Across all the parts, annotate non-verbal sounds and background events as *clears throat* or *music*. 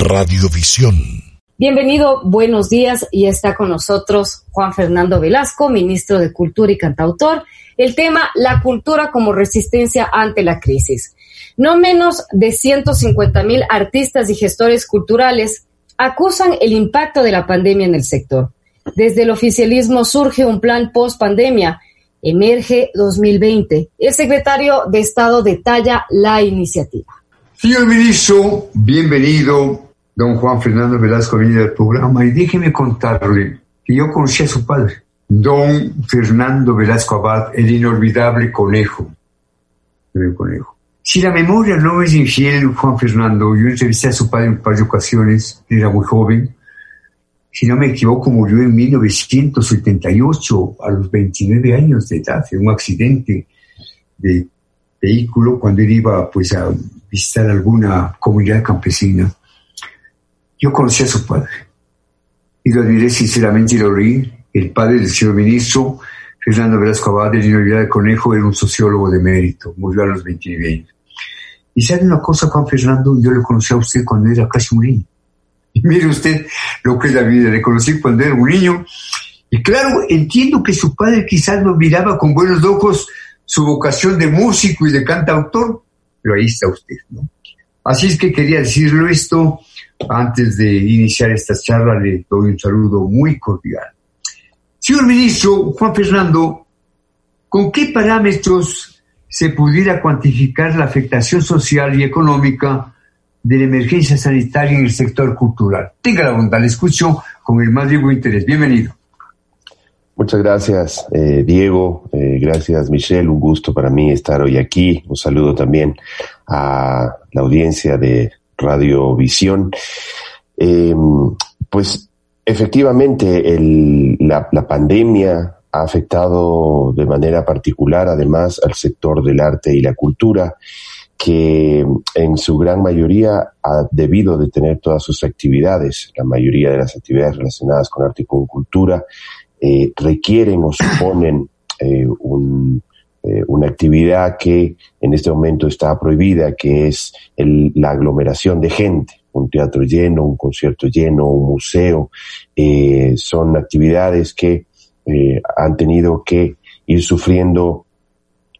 Radiovisión. Bienvenido, buenos días y está con nosotros Juan Fernando Velasco, ministro de Cultura y cantautor. El tema, la cultura como resistencia ante la crisis. No menos de 150 mil artistas y gestores culturales acusan el impacto de la pandemia en el sector. Desde el oficialismo surge un plan post pandemia, Emerge 2020. El secretario de Estado detalla la iniciativa. Señor ministro, bienvenido don Juan Fernando Velasco venía del programa y déjeme contarle que yo conocí a su padre, don Fernando Velasco Abad, el inolvidable conejo. Conejo. Si la memoria no es infiel, Juan Fernando, yo entrevisté a su padre en un par de ocasiones, era muy joven, si no me equivoco, murió en 1978 a los 29 años de edad en un accidente de vehículo cuando él iba pues a visitar alguna comunidad campesina. Yo conocí a su padre y lo diré sinceramente y lo leí. El padre del señor ministro, Fernando Velasco Abad, de la Universidad de Conejo, era un sociólogo de mérito, murió a los 29 años. Y sabe una cosa, Juan Fernando, yo lo conocí a usted cuando era casi un niño. Y mire usted lo que es la vida, le conocí cuando era un niño. Y claro, entiendo que su padre quizás no miraba con buenos ojos su vocación de músico y de cantautor, pero ahí está usted, ¿no? Así es que quería decirlo esto antes de iniciar esta charla, le doy un saludo muy cordial. Señor ministro Juan Fernando, ¿con qué parámetros se pudiera cuantificar la afectación social y económica de la emergencia sanitaria en el sector cultural? Tenga la bondad, le escucho con el más vivo interés. Bienvenido. Muchas gracias, eh, Diego. Eh, gracias, Michelle. Un gusto para mí estar hoy aquí. Un saludo también a la audiencia de Radio Visión. Eh, pues efectivamente la, la pandemia ha afectado de manera particular además al sector del arte y la cultura que en su gran mayoría ha debido de tener todas sus actividades, la mayoría de las actividades relacionadas con arte y con cultura, eh, requieren o suponen eh, un, eh, una actividad que en este momento está prohibida, que es el, la aglomeración de gente, un teatro lleno, un concierto lleno, un museo, eh, son actividades que eh, han tenido que ir sufriendo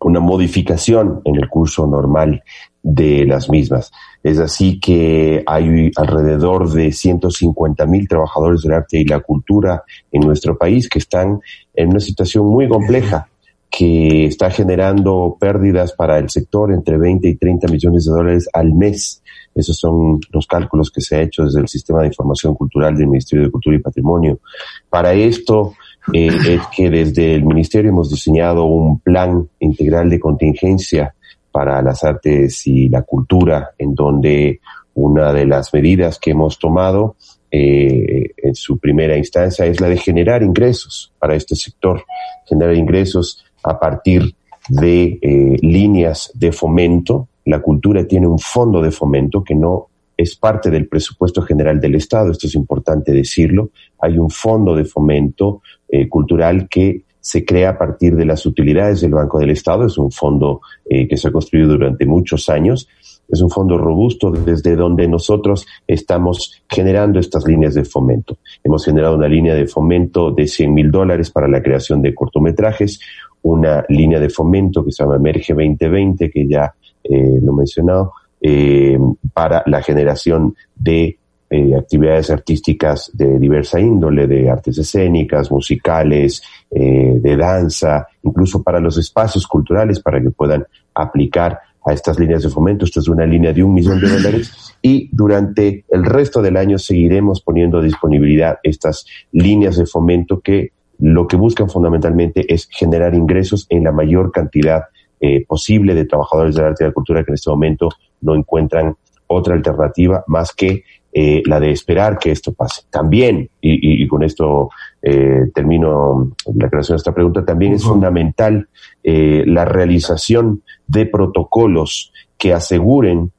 una modificación en el curso normal de las mismas. Es así que hay alrededor de 150 mil trabajadores del arte y la cultura en nuestro país que están en una situación muy compleja que está generando pérdidas para el sector entre 20 y 30 millones de dólares al mes. Esos son los cálculos que se ha hecho desde el Sistema de Información Cultural del Ministerio de Cultura y Patrimonio. Para esto eh, es que desde el Ministerio hemos diseñado un plan integral de contingencia para las artes y la cultura, en donde una de las medidas que hemos tomado eh, en su primera instancia es la de generar ingresos para este sector, generar ingresos a partir de eh, líneas de fomento. La cultura tiene un fondo de fomento que no es parte del presupuesto general del Estado, esto es importante decirlo. Hay un fondo de fomento eh, cultural que se crea a partir de las utilidades del Banco del Estado, es un fondo eh, que se ha construido durante muchos años, es un fondo robusto desde donde nosotros estamos generando estas líneas de fomento. Hemos generado una línea de fomento de 100 mil dólares para la creación de cortometrajes, una línea de fomento que se llama Emerge 2020, que ya eh, lo he mencionado, eh, para la generación de eh, actividades artísticas de diversa índole, de artes escénicas, musicales, eh, de danza, incluso para los espacios culturales, para que puedan aplicar a estas líneas de fomento. Esta es una línea de un millón de dólares *clears throat* y durante el resto del año seguiremos poniendo a disponibilidad estas líneas de fomento que lo que buscan fundamentalmente es generar ingresos en la mayor cantidad eh, posible de trabajadores del arte y de la cultura que en este momento no encuentran otra alternativa más que eh, la de esperar que esto pase. También, y, y, con esto eh, termino la creación de esta pregunta, también es fundamental eh, la realización de protocolos que aseguren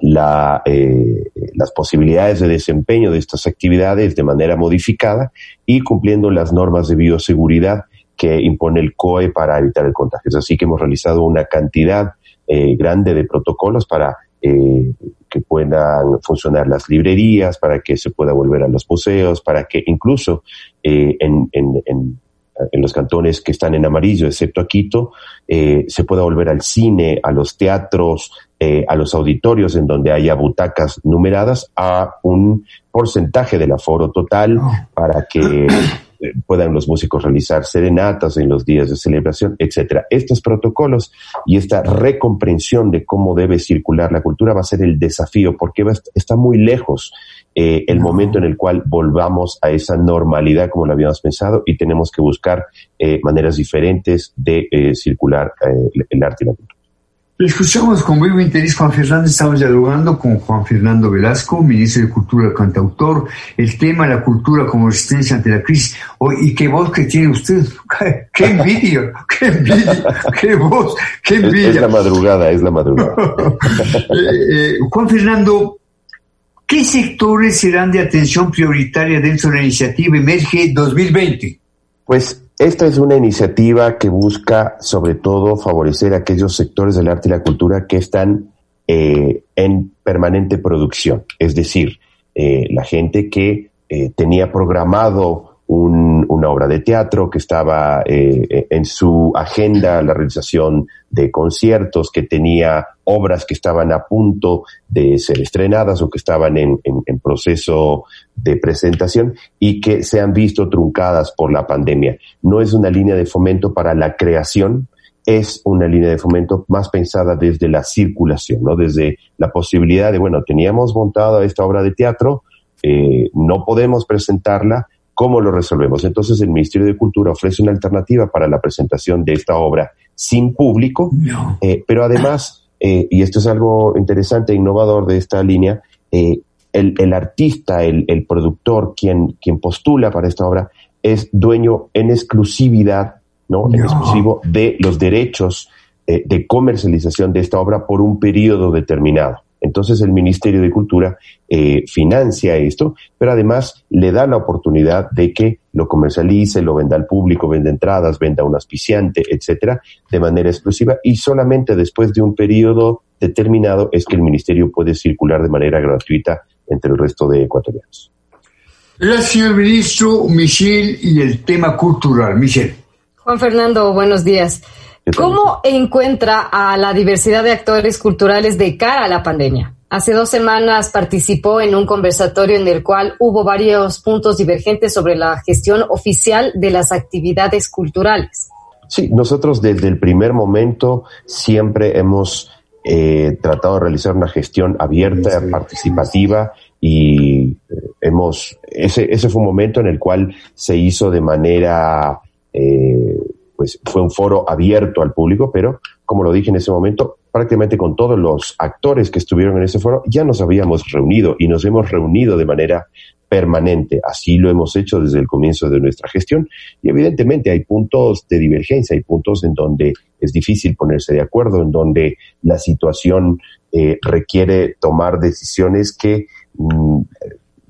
la, eh, las posibilidades de desempeño de estas actividades de manera modificada y cumpliendo las normas de bioseguridad que impone el COE para evitar el contagio. Así que hemos realizado una cantidad eh, grande de protocolos para eh, que puedan funcionar las librerías, para que se pueda volver a los museos, para que incluso eh, en, en, en, los cantones que están en amarillo, excepto a Quito, eh, se pueda volver al cine, a los teatros, eh, a los auditorios en donde haya butacas numeradas a un porcentaje del aforo total para que puedan los músicos realizar serenatas en los días de celebración, etcétera. Estos protocolos y esta recomprensión de cómo debe circular la cultura va a ser el desafío, porque está muy lejos eh, el momento en el cual volvamos a esa normalidad como lo habíamos pensado y tenemos que buscar eh, maneras diferentes de eh, circular el arte y la cultura. Escuchamos con muy interés Juan Fernando, estamos dialogando con Juan Fernando Velasco, ministro de Cultura, cantautor, el tema de la cultura como resistencia ante la crisis. Oh, y qué voz que tiene usted, *laughs* qué envidia, qué envidia, qué voz, qué envidia. Es, la madrugada, es la madrugada. *laughs* Eh, Juan Fernando, ¿qué sectores serán de atención prioritaria dentro de la iniciativa Emerge 2020? Pues esta es una iniciativa que busca sobre todo favorecer aquellos sectores del arte y la cultura que están eh, en permanente producción, es decir, eh, la gente que eh, tenía programado una obra de teatro, que estaba eh, en su agenda la realización de conciertos, que tenía obras que estaban a punto de ser estrenadas o que estaban en, en, proceso de presentación y que se han visto truncadas por la pandemia. No es una línea de fomento para la creación, es una línea de fomento más pensada desde la circulación, ¿no? Desde la posibilidad de, bueno, teníamos montado esta obra de teatro, eh, no podemos presentarla, ¿Cómo lo resolvemos? Entonces el Ministerio de Cultura ofrece una alternativa para la presentación de esta obra sin público, eh, pero además, eh, y esto es algo interesante e innovador de esta línea, eh, el, artista, el, productor, quien, quien postula para esta obra, es dueño en exclusividad, ¿no? En exclusivo de los derechos de comercialización de esta obra por un periodo determinado. Entonces el Ministerio de Cultura eh, financia esto, pero además le da la oportunidad de que lo comercialice, lo venda al público, venda entradas, venda un auspiciante, etcétera, de manera exclusiva y solamente después de un periodo determinado es que el Ministerio puede circular de manera gratuita entre el resto de ecuatorianos. Gracias, señor ministro Michel, y el tema cultural. Michel. Juan Fernando, buenos días. ¿Cómo encuentra a la diversidad de actores culturales de cara a la pandemia? Hace dos semanas participó en un conversatorio en el cual hubo varios puntos divergentes sobre la gestión oficial de las actividades culturales. Sí, nosotros desde el primer momento siempre hemos eh, tratado de realizar una gestión abierta, participativa y eh, hemos ese, ese fue un momento en el cual se hizo de manera eh, pues fue un foro abierto al público, pero como lo dije en ese momento, prácticamente con todos los actores que estuvieron en ese foro ya nos habíamos reunido y nos hemos reunido de manera permanente. Así lo hemos hecho desde el comienzo de nuestra gestión y evidentemente hay puntos de divergencia, hay puntos en donde es difícil ponerse de acuerdo, en donde la situación eh, requiere tomar decisiones que mm,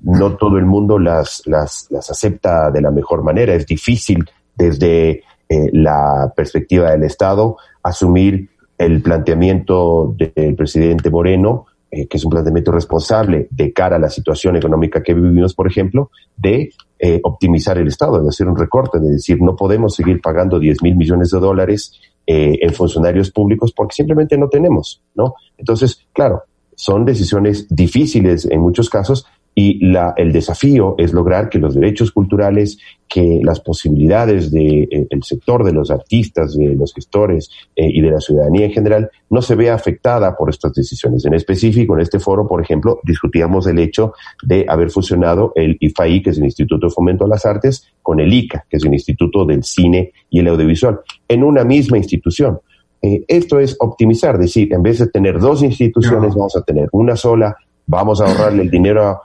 no todo el mundo las, las, las acepta de la mejor manera. Es difícil desde eh, la perspectiva del Estado, asumir el planteamiento del presidente Moreno, eh, que es un planteamiento responsable de cara a la situación económica que vivimos, por ejemplo, de eh, optimizar el Estado, de hacer un recorte, de decir no podemos seguir pagando 10 mil millones de dólares en funcionarios públicos porque simplemente no tenemos, ¿no? Entonces, claro, son decisiones difíciles en muchos casos, y la, el desafío es lograr que los derechos culturales, que las posibilidades del de, eh, sector de los artistas, de los gestores eh, y de la ciudadanía en general no se vea afectada por estas decisiones. En específico, en este foro, por ejemplo, discutíamos el hecho de haber fusionado el IFAI, que es el Instituto de Fomento a las Artes, con el ICA, que es el Instituto del Cine y el Audiovisual, en una misma institución. Eh, esto es optimizar, decir, en vez de tener dos instituciones, vamos a tener una sola, vamos a ahorrarle el dinero a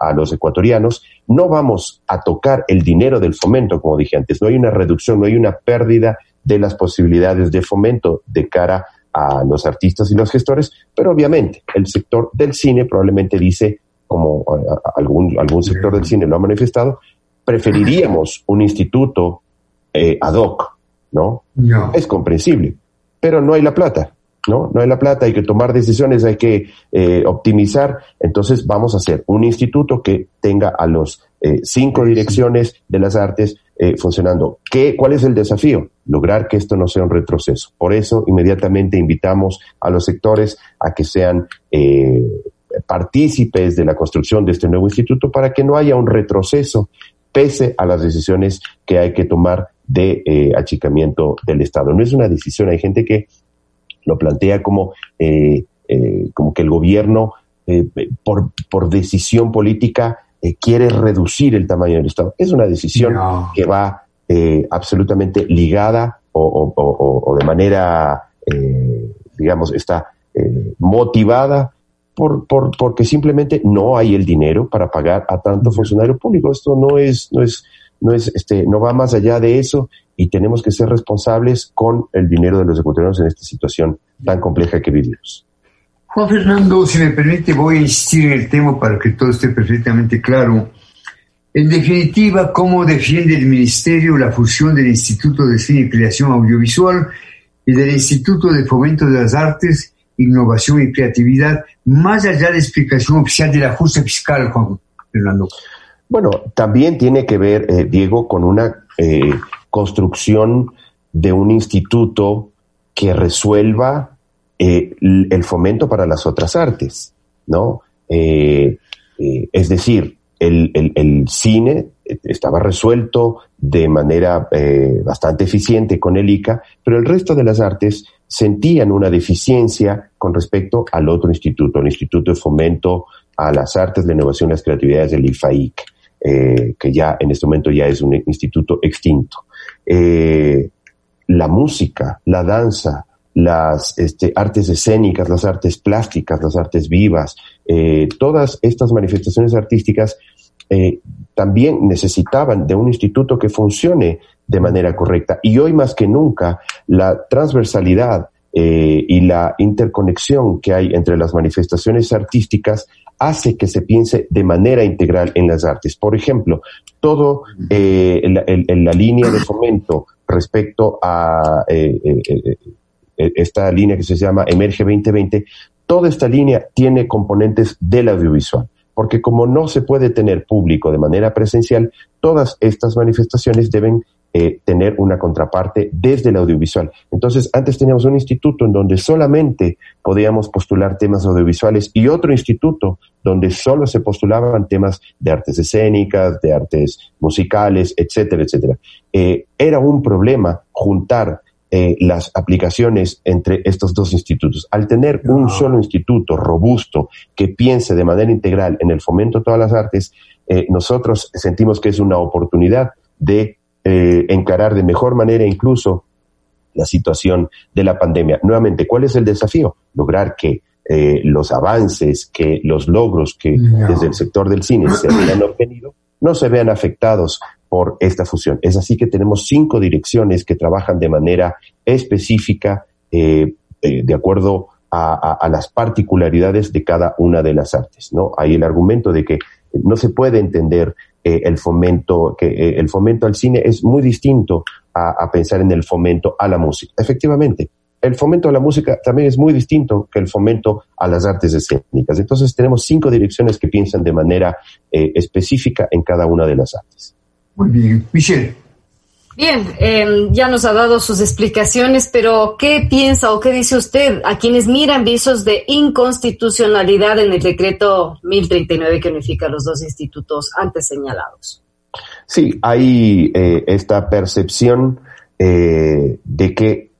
a, los ecuatorianos, no vamos a tocar el dinero del fomento, como dije antes, no hay una reducción, no hay una pérdida de las posibilidades de fomento de cara a los artistas y los gestores, pero obviamente el sector del cine probablemente dice, como algún, algún sector del cine lo ha manifestado, preferiríamos un instituto eh, ad hoc, ¿no? Es comprensible, pero no hay la plata. ¿No? No hay la plata, hay que tomar decisiones, hay que eh, optimizar. Entonces vamos a hacer un instituto que tenga a los eh, cinco direcciones de las artes eh, funcionando. ¿Qué, ¿Cuál es el desafío? Lograr que esto no sea un retroceso. Por eso inmediatamente invitamos a los sectores a que sean partícipes de la construcción de este nuevo instituto para que no haya un retroceso pese a las decisiones que hay que tomar de achicamiento del Estado. No es una decisión, hay gente que lo plantea como, eh, eh, como que el gobierno, eh, por, por, decisión política, quiere reducir el tamaño del Estado. Es una decisión que va absolutamente ligada o, o, de manera, digamos, está motivada por, por, porque simplemente no hay el dinero para pagar a tanto funcionario público. Esto no es, no es, no es, este, no va más allá de eso y tenemos que ser responsables con el dinero de los ecuatorianos en esta situación tan compleja que vivimos. Juan Fernando, si me permite, voy a insistir en el tema para que todo esté perfectamente claro. En definitiva, ¿cómo defiende el Ministerio la fusión del Instituto de Cine y Creación Audiovisual y del Instituto de Fomento de las Artes, Innovación y Creatividad, más allá de la explicación oficial del ajuste fiscal, Juan Fernando? Bueno, también tiene que ver, eh, Diego, con una eh, construcción de un instituto que resuelva eh, el fomento para las otras artes, ¿no? Eh, eh, es decir, el, el, cine estaba resuelto de manera bastante eficiente con el ICA, pero el resto de las artes sentían una deficiencia con respecto al otro instituto, el Instituto de Fomento a las Artes, la Innovación y las Creatividades del IFAIC, que ya en este momento ya es un instituto extinto eh, la música, la danza, las este, artes escénicas, las artes plásticas, las artes vivas, eh, todas estas manifestaciones artísticas eh, también necesitaban de un instituto que funcione de manera correcta. Y hoy más que nunca, la transversalidad eh, y la interconexión que hay entre las manifestaciones artísticas hace que se piense de manera integral en las artes. Por ejemplo, todo eh, la, línea de fomento respecto a eh, eh, esta línea que se llama Emerge 2020, toda esta línea tiene componentes del audiovisual porque como no se puede tener público de manera presencial, todas estas manifestaciones deben eh, tener una contraparte desde el audiovisual. Entonces, antes teníamos un instituto en donde solamente podíamos postular temas audiovisuales y otro instituto donde solo se postulaban temas de artes escénicas, de artes musicales, etcétera, etcétera. Eh, era un problema juntar eh, las aplicaciones entre estos dos institutos. Al tener un solo instituto robusto que piense de manera integral en el fomento de todas las artes, nosotros sentimos que es una oportunidad de eh, encarar de mejor manera incluso la situación de la pandemia. Nuevamente, ¿cuál es el desafío? Lograr que eh, los avances, que los logros que desde el sector del cine se han obtenido no se vean afectados por esta fusión. Es así que tenemos cinco direcciones que trabajan de manera específica eh, de acuerdo a, a, las particularidades de cada una de las artes. ¿no? Hay el argumento de que no se puede entender eh, el fomento, que eh, el fomento al cine es muy distinto a, pensar en el fomento a la música. Efectivamente, el fomento a la música también es muy distinto que el fomento a las artes escénicas. Entonces tenemos cinco direcciones que piensan de manera eh, específica en cada una de las artes. Muy bien. Michelle. Bien, em, ya nos ha dado sus explicaciones, pero ¿qué piensa o qué dice usted a quienes miran visos de inconstitucionalidad en el decreto 1039 que unifica los dos institutos antes señalados? Sí, hay eh, esta percepción eh, de que,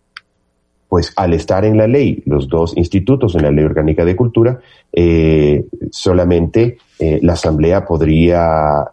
pues al estar en la ley, los dos institutos en la ley orgánica de cultura, eh, solamente la Asamblea podría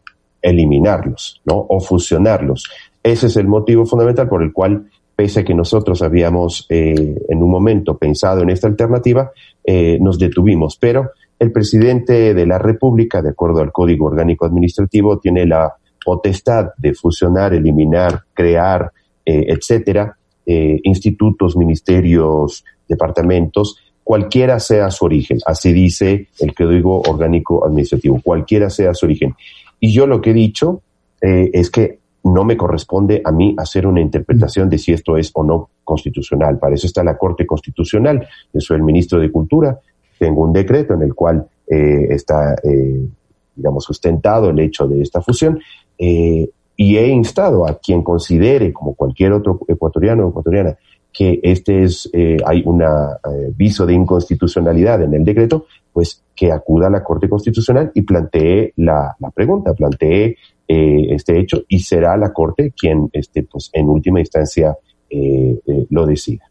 eliminarlos, ¿no? O fusionarlos. Ese es el motivo fundamental por el cual, pese a que nosotros habíamos eh, en un momento pensado en esta alternativa, eh, nos detuvimos. Pero el presidente de la República, de acuerdo al Código Orgánico Administrativo, tiene la potestad de fusionar, eliminar, crear, eh, etcétera, institutos, ministerios, departamentos, cualquiera sea su origen. Así dice el Código Orgánico Administrativo, cualquiera sea su origen. Y yo lo que he dicho es que no me corresponde a mí hacer una interpretación de si esto es o no constitucional. Para eso está la Corte Constitucional. Yo soy el ministro de Cultura. Tengo un decreto en el cual eh, está, eh, digamos, sustentado el hecho de esta fusión. Eh, y he instado a quien considere, como cualquier otro ecuatoriano o ecuatoriana, que este es, hay un viso de inconstitucionalidad en el decreto, pues que acuda a la Corte Constitucional y plantee la, la pregunta, plantee eh, este hecho y será la Corte quien, este, pues, en última instancia, eh, eh, lo decida.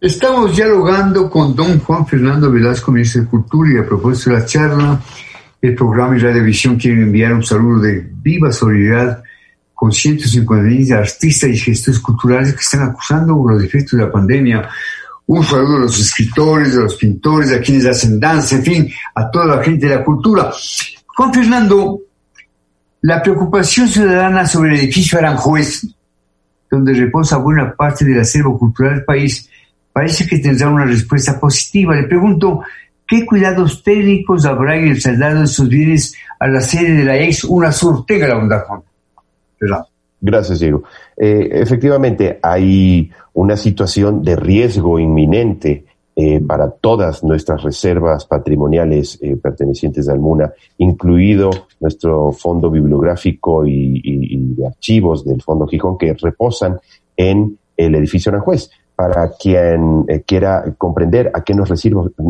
Estamos dialogando con don Juan Fernando Velasco, ministro de Cultura, y a propósito de la charla, el programa y Visión quieren enviar un saludo de viva solidaridad con 150 artistas y gestores culturales que están acusando los efectos de la pandemia. Un saludo a los escritores, a los pintores, a quienes hacen danza, en fin, a toda la gente de la cultura. Juan Fernando, la preocupación ciudadana sobre el edificio Aranjuez, donde reposa buena parte del acervo cultural del país, parece que tendrá una respuesta positiva. Le pregunto, ¿qué cuidados técnicos habrá en el traslado de esos bienes a la sede de la ex una surtega la onda Gracias, Diego. Eh, efectivamente, hay una situación de riesgo inminente eh, para todas nuestras reservas patrimoniales eh, pertenecientes al MUNA, incluido nuestro fondo bibliográfico y, de archivos del Fondo Gijón que reposan en el edificio Aranjuez. Para quien eh, quiera comprender a qué nos,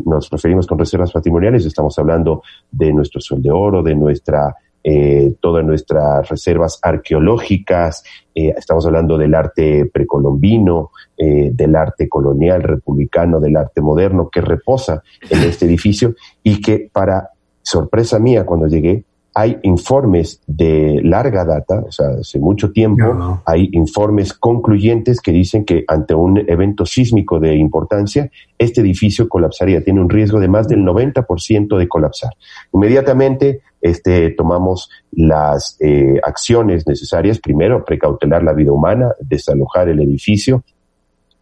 nos referimos con reservas patrimoniales, estamos hablando de nuestro sol de oro, de nuestra eh, todas nuestras reservas arqueológicas, eh, estamos hablando del arte precolombino, eh, del arte colonial republicano, del arte moderno que reposa en este edificio y que para sorpresa mía cuando llegué hay informes de larga data, o sea, hace mucho tiempo, hay informes concluyentes que dicen que ante un evento sísmico de importancia, este edificio colapsaría, tiene un riesgo de más del 90% de colapsar. Inmediatamente este, tomamos las eh, acciones necesarias, primero, precautelar la vida humana, desalojar el edificio,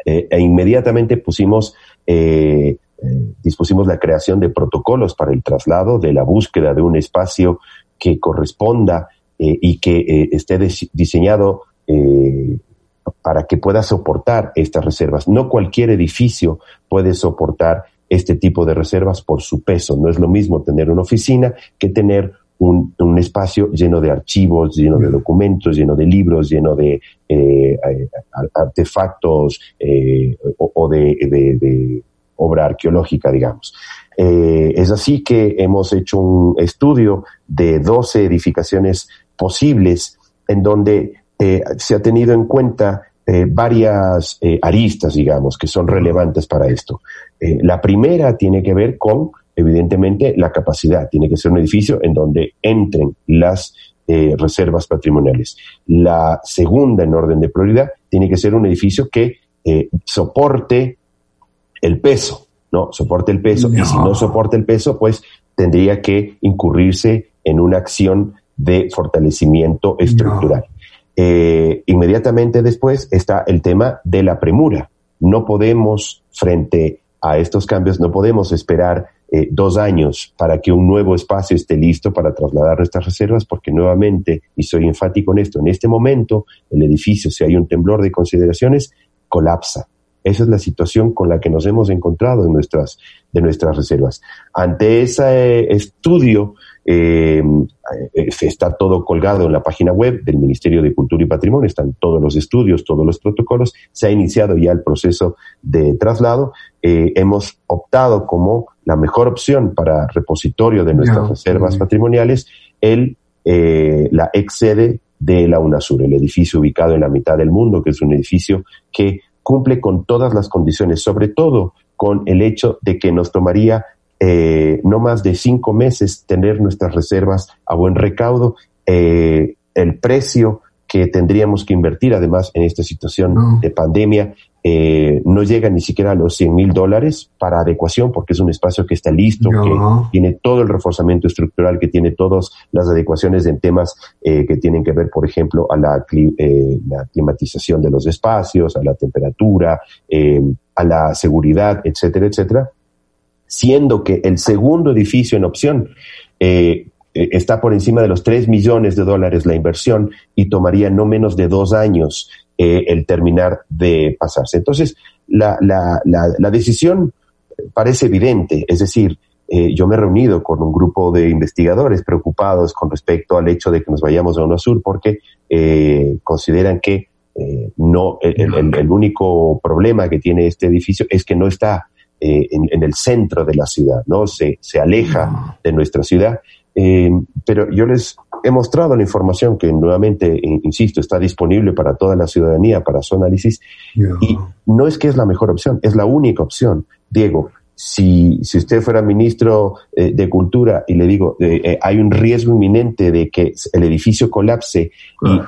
eh, e inmediatamente pusimos eh, eh, dispusimos la creación de protocolos para el traslado, de la búsqueda de un espacio que corresponda eh, y que eh, esté diseñado para que pueda soportar estas reservas. No cualquier edificio puede soportar este tipo de reservas por su peso. No es lo mismo tener una oficina que tener un, espacio lleno de archivos, lleno de documentos, lleno de libros, lleno de artefactos o, de, obra arqueológica, digamos. Eh, es así que hemos hecho un estudio de 12 edificaciones posibles en donde eh, se ha tenido en cuenta eh, varias aristas, digamos, que son relevantes para esto. la primera tiene que ver con, evidentemente, la capacidad. Tiene que ser un edificio en donde entren las reservas patrimoniales. La segunda en orden de prioridad tiene que ser un edificio que soporte el peso, ¿no? Soporte el peso y si no soporta el peso, pues tendría que incurrirse en una acción de fortalecimiento estructural. Eh, inmediatamente después está el tema de la premura. No podemos, frente a estos cambios, no podemos esperar eh, dos años para que un nuevo espacio esté listo para trasladar nuestras reservas, porque nuevamente, y soy enfático en esto, en este momento el edificio, si hay un temblor de consideraciones, colapsa. Esa es la situación con la que nos hemos encontrado en nuestras, de nuestras reservas. Ante ese estudio, eh, eh, está todo colgado en la página web del Ministerio de Cultura y Patrimonio, están todos los estudios, todos los protocolos, se ha iniciado ya el proceso de traslado. Eh, hemos optado como la mejor opción para repositorio de nuestras reservas patrimoniales el, la ex sede de la UNASUR, el edificio ubicado en la mitad del mundo, que es un edificio que cumple con todas las condiciones, sobre todo con el hecho de que nos tomaría eh, no más de cinco meses tener nuestras reservas a buen recaudo. Eh, el precio que tendríamos que invertir, además, en esta situación de pandemia, eh, no llega ni siquiera a los 100 mil dólares para adecuación, porque es un espacio que está listo, que tiene todo el reforzamiento estructural, que tiene todas las adecuaciones en temas eh, que tienen que ver, por ejemplo, a la, eh, la climatización de los espacios, a la temperatura, a la seguridad, etcétera, etcétera. Siendo que el segundo edificio en opción eh, está por encima de los 3 millones de dólares la inversión y tomaría no menos de dos años eh, el terminar de pasarse. Entonces, la, la, la, decisión parece evidente, es decir, eh, yo me he reunido con un grupo de investigadores preocupados con respecto al hecho de que nos vayamos a uno sur porque consideran que no el, el, único problema que tiene este edificio es que no está en, en, el centro de la ciudad, ¿no? Se, se aleja de nuestra ciudad eh, pero yo les he mostrado la información que nuevamente, insisto, está disponible para toda la ciudadanía para su análisis y no es que es la mejor opción, es la única opción. Diego, si, si usted fuera ministro eh, de Cultura y le digo, eh, hay un riesgo inminente de que el edificio colapse y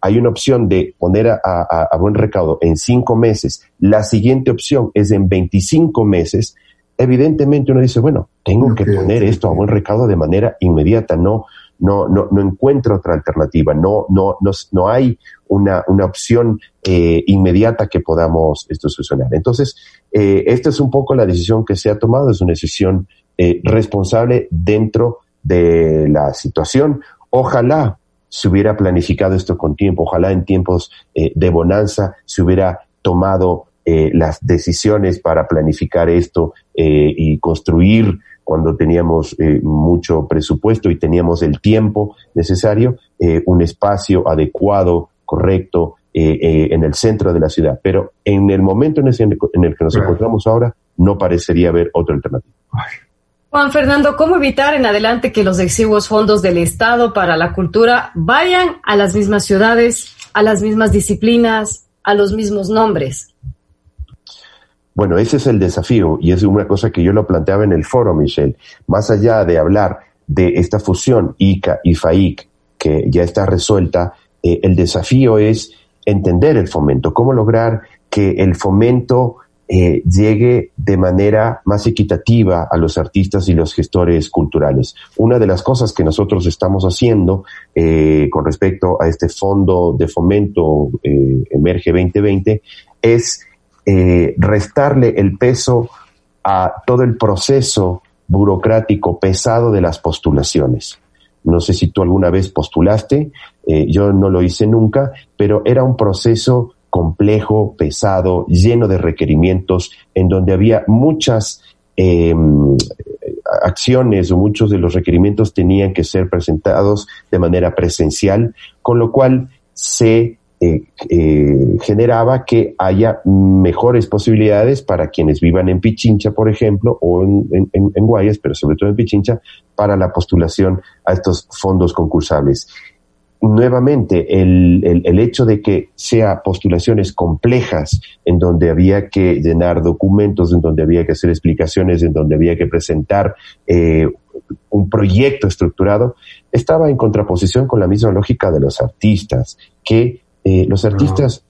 hay, una opción de poner a, a, buen recaudo en cinco meses, la siguiente opción es en 25 meses, evidentemente uno dice, bueno, tengo que poner esto a buen recaudo de manera inmediata, no, no, no, no encuentro otra alternativa, no, no, no, no hay una, una opción eh, inmediata que podamos esto solucionar. Entonces, eh, esta es un poco la decisión que se ha tomado, es una decisión eh, responsable dentro de la situación. Ojalá se hubiera planificado esto con tiempo, ojalá en tiempos de bonanza se hubiera tomado eh, las decisiones para planificar esto eh, y construir cuando teníamos eh, mucho presupuesto y teníamos el tiempo necesario, un espacio adecuado, correcto, en el centro de la ciudad. Pero en el momento en, en el que nos encontramos ahora, no parecería haber otra alternativa. Juan Fernando, ¿cómo evitar en adelante que los exiguos fondos del Estado para la cultura vayan a las mismas ciudades, a las mismas disciplinas, a los mismos nombres? Bueno, ese es el desafío y es una cosa que yo lo planteaba en el foro, Michelle. Más allá de hablar de esta fusión ICA y FAIC, que ya está resuelta, eh, el desafío es entender el fomento, cómo lograr que el fomento eh, llegue de manera más equitativa a los artistas y los gestores culturales. Una de las cosas que nosotros estamos haciendo eh, con respecto a este fondo de fomento Emerge 2020 es eh, restarle el peso a todo el proceso burocrático pesado de las postulaciones. No sé si tú alguna vez postulaste, eh, yo no lo hice nunca, pero era un proceso complejo, pesado, lleno de requerimientos, en donde había muchas em, acciones o muchos de los requerimientos tenían que ser presentados de manera presencial, con lo cual se eh, eh, generaba que haya mejores posibilidades para quienes vivan en Pichincha, por ejemplo, o en, Guayas, pero sobre todo en Pichincha, para la postulación a estos fondos concursables. Nuevamente, el, el, hecho de que sea postulaciones complejas, en donde había que llenar documentos, en donde había que hacer explicaciones, en donde había que presentar eh, un proyecto estructurado, estaba en contraposición con la misma lógica de los artistas, que eh, los artistas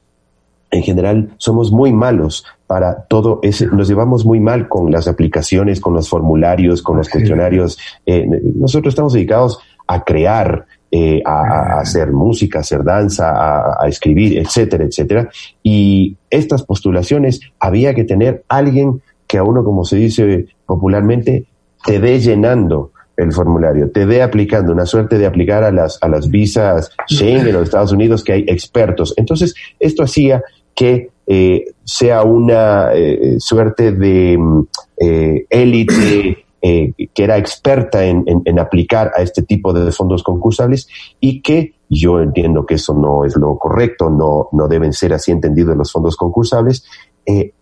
en general somos muy malos para todo ese, nos llevamos muy mal con las aplicaciones, con los formularios, con los cuestionarios. Eh, nosotros estamos dedicados a crear, eh, a, hacer música, a hacer danza, a, a, escribir, etcétera, etcétera. Y estas postulaciones había que tener alguien que a uno, como se dice popularmente, te dé llenando el formulario, te dé aplicando, una suerte de aplicar a las, a las visas Schengen o los Estados Unidos que hay expertos. Entonces, esto hacía que eh, sea una eh, suerte de mm, eh, élite que era experta en, en, aplicar a este tipo de fondos concursables y que yo entiendo que eso no es lo correcto, no, no deben ser así entendidos los fondos concursables,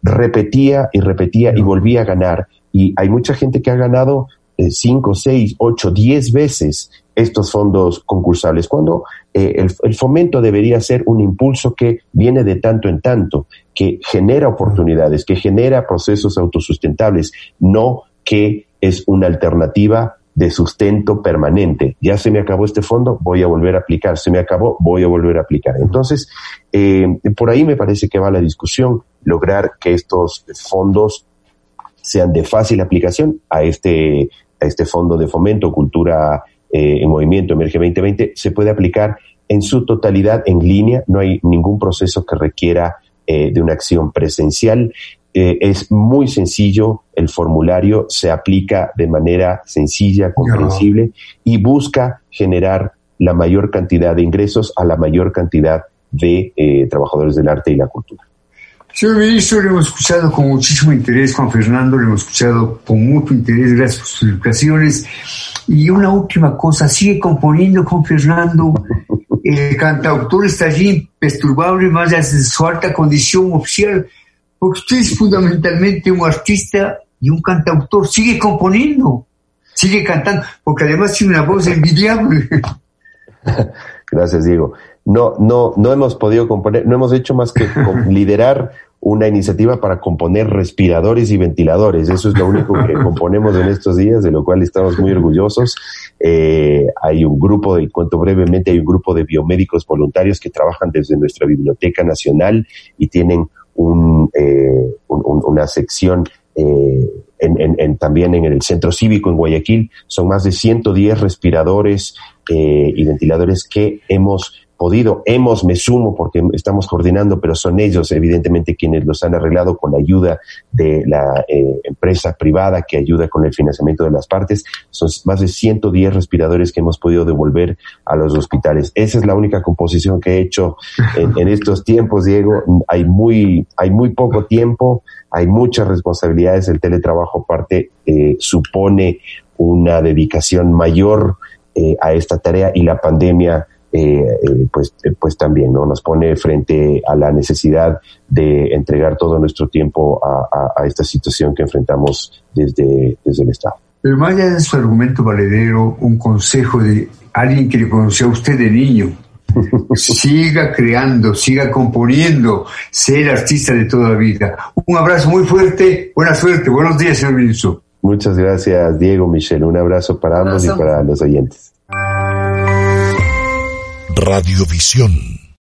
repetía y repetía y volvía a ganar. Y hay mucha gente que ha ganado eh, cinco, seis, ocho, diez veces estos fondos concursables, cuando eh, el, fomento debería ser un impulso que viene de tanto en tanto, que genera oportunidades, que genera procesos autosustentables, no que es una alternativa de sustento permanente. Ya se me acabó este fondo, voy a volver a aplicar. Se me acabó, voy a volver a aplicar. Entonces, eh, por ahí me parece que va la discusión, lograr que estos fondos sean de fácil aplicación a este este fondo de fomento, cultura eh, en movimiento, Emerge 2020, se puede aplicar en su totalidad en línea, no hay ningún proceso que requiera eh, de una acción presencial. Eh, es muy sencillo, el formulario se aplica de manera sencilla, comprensible y busca generar la mayor cantidad de ingresos a la mayor cantidad de eh, trabajadores del arte y la cultura. Señor ministro, le hemos escuchado con muchísimo interés, Juan Fernando, le hemos escuchado con mucho interés, gracias por sus explicaciones. Y una última cosa, sigue componiendo Juan Fernando. El cantautor está allí imperturbable, más allá de su alta condición oficial, porque usted es fundamentalmente un artista y un cantautor. Sigue componiendo, sigue cantando, porque además tiene una voz envidiable. *laughs* Gracias, Diego. No, no, no hemos podido componer, no hemos hecho más que *laughs* liderar una iniciativa para componer respiradores y ventiladores. Eso es lo único que *laughs* componemos en estos días, de lo cual estamos muy orgullosos. Eh, hay un grupo, de, cuento brevemente, hay un grupo de biomédicos voluntarios que trabajan desde nuestra Biblioteca Nacional y tienen un, eh, una sección eh, en, también en el centro cívico en Guayaquil. Son más de 110 respiradores y ventiladores que hemos podido, hemos, me sumo porque estamos coordinando, pero son ellos evidentemente quienes los han arreglado con la ayuda de la eh, empresa privada que ayuda con el financiamiento de las partes. Son más de 110 respiradores que hemos podido devolver a los hospitales. Esa es la única composición que he hecho en, estos tiempos, Diego. Hay muy, hay muy poco tiempo, hay muchas responsabilidades. El teletrabajo aparte eh, supone una dedicación mayor eh, a esta tarea y la pandemia eh, eh, pues, eh, pues también ¿no? nos pone frente a la necesidad de entregar todo nuestro tiempo a, esta situación que enfrentamos desde, desde el Estado. Pero más allá de su argumento valedero, un consejo de alguien que le conoció a usted de niño, *laughs* siga creando, siga componiendo, ser artista de toda la vida. Un abrazo muy fuerte, buena suerte, buenos días, señor ministro. Muchas gracias, Diego, Michelle. Un abrazo para ambos y para los oyentes. Radiovisión